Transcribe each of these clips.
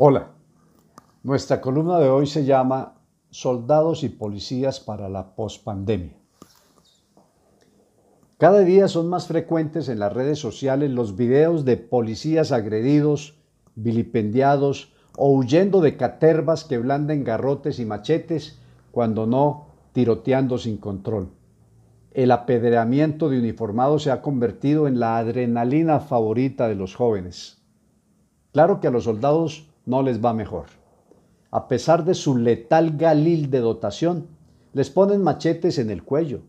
Hola, nuestra columna de hoy se llama Soldados y Policías para la Postpandemia. Cada día son más frecuentes en las redes sociales los videos de policías agredidos, vilipendiados o huyendo de catervas que blanden garrotes y machetes, cuando no tiroteando sin control. El apedreamiento de uniformados se ha convertido en la adrenalina favorita de los jóvenes. Claro que a los soldados no les va mejor. A pesar de su letal galil de dotación, les ponen machetes en el cuello,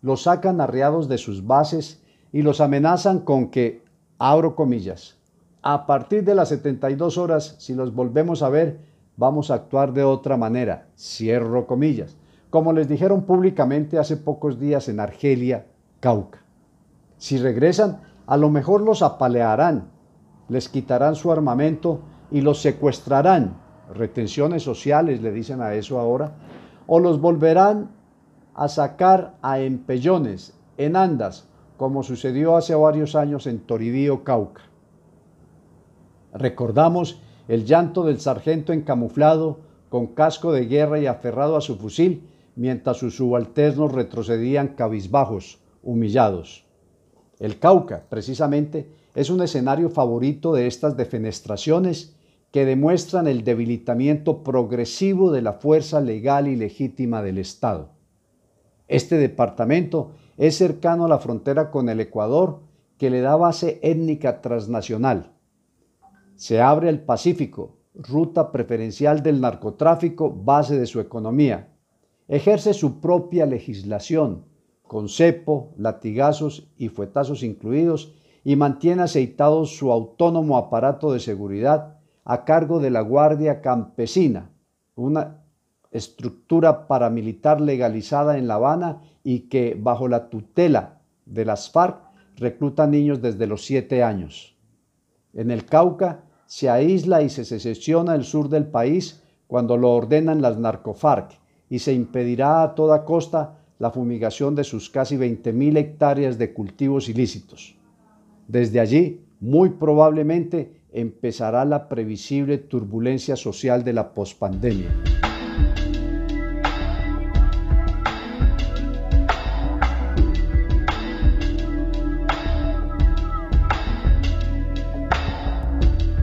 los sacan arreados de sus bases y los amenazan con que, abro comillas, a partir de las 72 horas, si los volvemos a ver, vamos a actuar de otra manera, cierro comillas, como les dijeron públicamente hace pocos días en Argelia, Cauca. Si regresan, a lo mejor los apalearán, les quitarán su armamento y los secuestrarán, retenciones sociales le dicen a eso ahora, o los volverán a sacar a empellones, en andas, como sucedió hace varios años en Toribío, Cauca. Recordamos el llanto del sargento encamuflado con casco de guerra y aferrado a su fusil, mientras sus subalternos retrocedían cabizbajos, humillados. El Cauca, precisamente, es un escenario favorito de estas defenestraciones que demuestran el debilitamiento progresivo de la fuerza legal y legítima del Estado. Este departamento es cercano a la frontera con el Ecuador, que le da base étnica transnacional. Se abre al Pacífico, ruta preferencial del narcotráfico, base de su economía. Ejerce su propia legislación, con cepo, latigazos y fuetazos incluidos, y mantiene aceitado su autónomo aparato de seguridad a cargo de la Guardia Campesina, una estructura paramilitar legalizada en La Habana y que bajo la tutela de las FARC recluta niños desde los siete años. En el Cauca se aísla y se secesiona el sur del país cuando lo ordenan las narcofarc y se impedirá a toda costa la fumigación de sus casi 20.000 hectáreas de cultivos ilícitos. Desde allí, muy probablemente, empezará la previsible turbulencia social de la pospandemia.